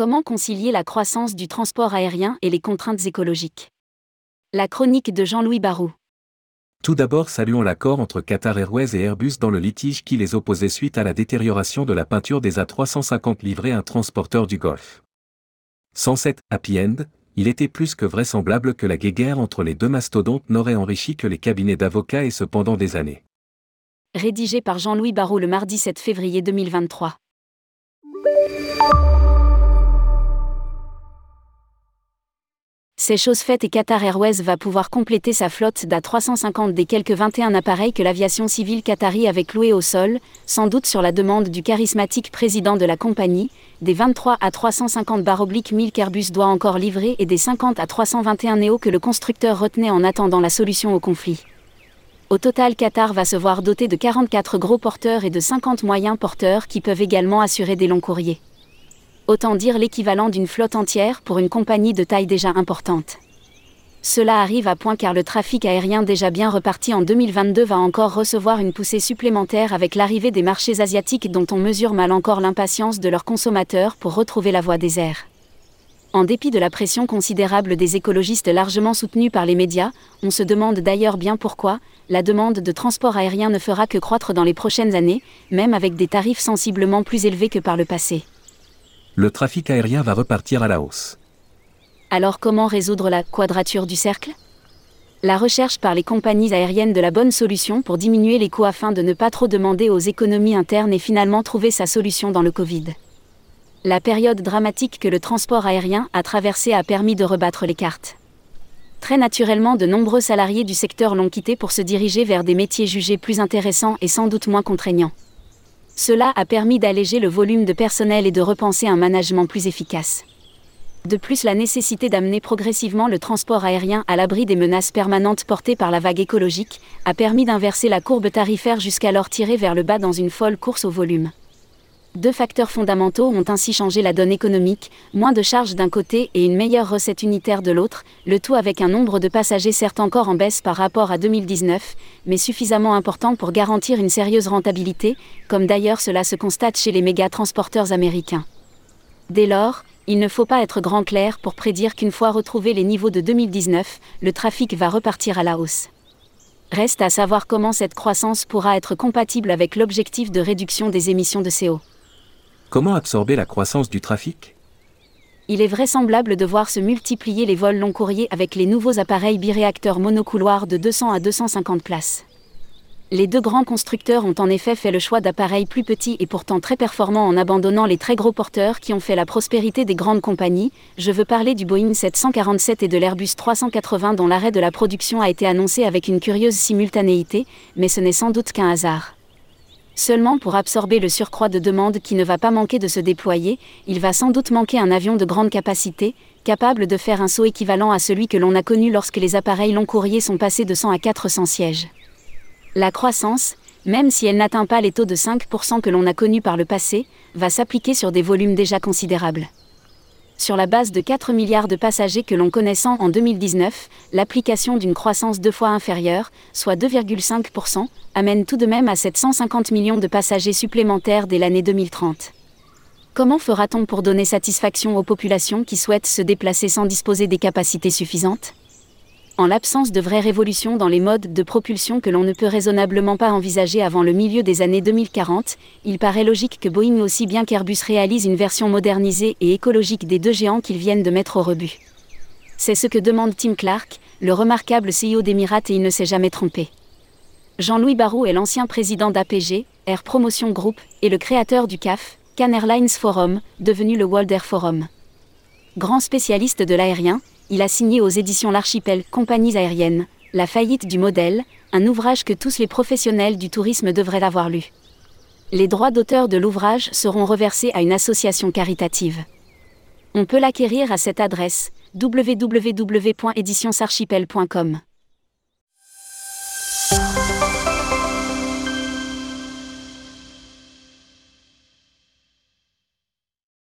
Comment concilier la croissance du transport aérien et les contraintes écologiques? La chronique de Jean-Louis Barou. Tout d'abord saluons l'accord entre Qatar Airways et Airbus dans le litige qui les opposait suite à la détérioration de la peinture des A350 livrés à un transporteur du Golfe. Sans cette happy end, il était plus que vraisemblable que la guéguerre entre les deux mastodontes n'aurait enrichi que les cabinets d'avocats et cependant des années. Rédigé par Jean-Louis Barou le mardi 7 février 2023. C'est chose faite et Qatar Airways va pouvoir compléter sa flotte d'A350 des quelques 21 appareils que l'aviation civile qatari avait cloués au sol, sans doute sur la demande du charismatique président de la compagnie, des 23 à 350 barobliques 1000 qu'Airbus doit encore livrer et des 50 à 321 néo que le constructeur retenait en attendant la solution au conflit. Au total, Qatar va se voir doté de 44 gros porteurs et de 50 moyens porteurs qui peuvent également assurer des longs courriers autant dire l'équivalent d'une flotte entière pour une compagnie de taille déjà importante. Cela arrive à point car le trafic aérien déjà bien reparti en 2022 va encore recevoir une poussée supplémentaire avec l'arrivée des marchés asiatiques dont on mesure mal encore l'impatience de leurs consommateurs pour retrouver la voie des airs. En dépit de la pression considérable des écologistes largement soutenus par les médias, on se demande d'ailleurs bien pourquoi, la demande de transport aérien ne fera que croître dans les prochaines années, même avec des tarifs sensiblement plus élevés que par le passé le trafic aérien va repartir à la hausse. Alors comment résoudre la quadrature du cercle? La recherche par les compagnies aériennes de la bonne solution pour diminuer les coûts afin de ne pas trop demander aux économies internes et finalement trouver sa solution dans le Covid. La période dramatique que le transport aérien a traversée a permis de rebattre les cartes. Très naturellement, de nombreux salariés du secteur l'ont quitté pour se diriger vers des métiers jugés plus intéressants et sans doute moins contraignants. Cela a permis d'alléger le volume de personnel et de repenser un management plus efficace. De plus, la nécessité d'amener progressivement le transport aérien à l'abri des menaces permanentes portées par la vague écologique a permis d'inverser la courbe tarifaire jusqu'alors tirée vers le bas dans une folle course au volume. Deux facteurs fondamentaux ont ainsi changé la donne économique, moins de charges d'un côté et une meilleure recette unitaire de l'autre, le tout avec un nombre de passagers certes encore en baisse par rapport à 2019, mais suffisamment important pour garantir une sérieuse rentabilité, comme d'ailleurs cela se constate chez les méga transporteurs américains. Dès lors, il ne faut pas être grand clair pour prédire qu'une fois retrouvés les niveaux de 2019, le trafic va repartir à la hausse. Reste à savoir comment cette croissance pourra être compatible avec l'objectif de réduction des émissions de CO. Comment absorber la croissance du trafic? Il est vraisemblable de voir se multiplier les vols long courriers avec les nouveaux appareils biréacteurs monocouloirs de 200 à 250 places. Les deux grands constructeurs ont en effet fait le choix d'appareils plus petits et pourtant très performants en abandonnant les très gros porteurs qui ont fait la prospérité des grandes compagnies. Je veux parler du Boeing 747 et de l'Airbus 380 dont l'arrêt de la production a été annoncé avec une curieuse simultanéité, mais ce n'est sans doute qu'un hasard. Seulement pour absorber le surcroît de demande qui ne va pas manquer de se déployer, il va sans doute manquer un avion de grande capacité, capable de faire un saut équivalent à celui que l'on a connu lorsque les appareils long courriers sont passés de 100 à 400 sièges. La croissance, même si elle n'atteint pas les taux de 5% que l'on a connus par le passé, va s'appliquer sur des volumes déjà considérables sur la base de 4 milliards de passagers que l'on connaissant en 2019, l'application d'une croissance deux fois inférieure, soit 2,5%, amène tout de même à 750 millions de passagers supplémentaires dès l'année 2030. Comment fera-t-on pour donner satisfaction aux populations qui souhaitent se déplacer sans disposer des capacités suffisantes? En l'absence de vraies révolutions dans les modes de propulsion que l'on ne peut raisonnablement pas envisager avant le milieu des années 2040, il paraît logique que Boeing aussi bien qu'Airbus réalise une version modernisée et écologique des deux géants qu'ils viennent de mettre au rebut. C'est ce que demande Tim Clark, le remarquable CEO d'Emirates et il ne s'est jamais trompé. Jean-Louis Barrault est l'ancien président d'APG, Air Promotion Group, et le créateur du CAF, Can Airlines Forum, devenu le World Air Forum. Grand spécialiste de l'aérien, il a signé aux éditions L'Archipel Compagnies aériennes, La faillite du modèle, un ouvrage que tous les professionnels du tourisme devraient avoir lu. Les droits d'auteur de l'ouvrage seront reversés à une association caritative. On peut l'acquérir à cette adresse www.éditionsarchipel.com.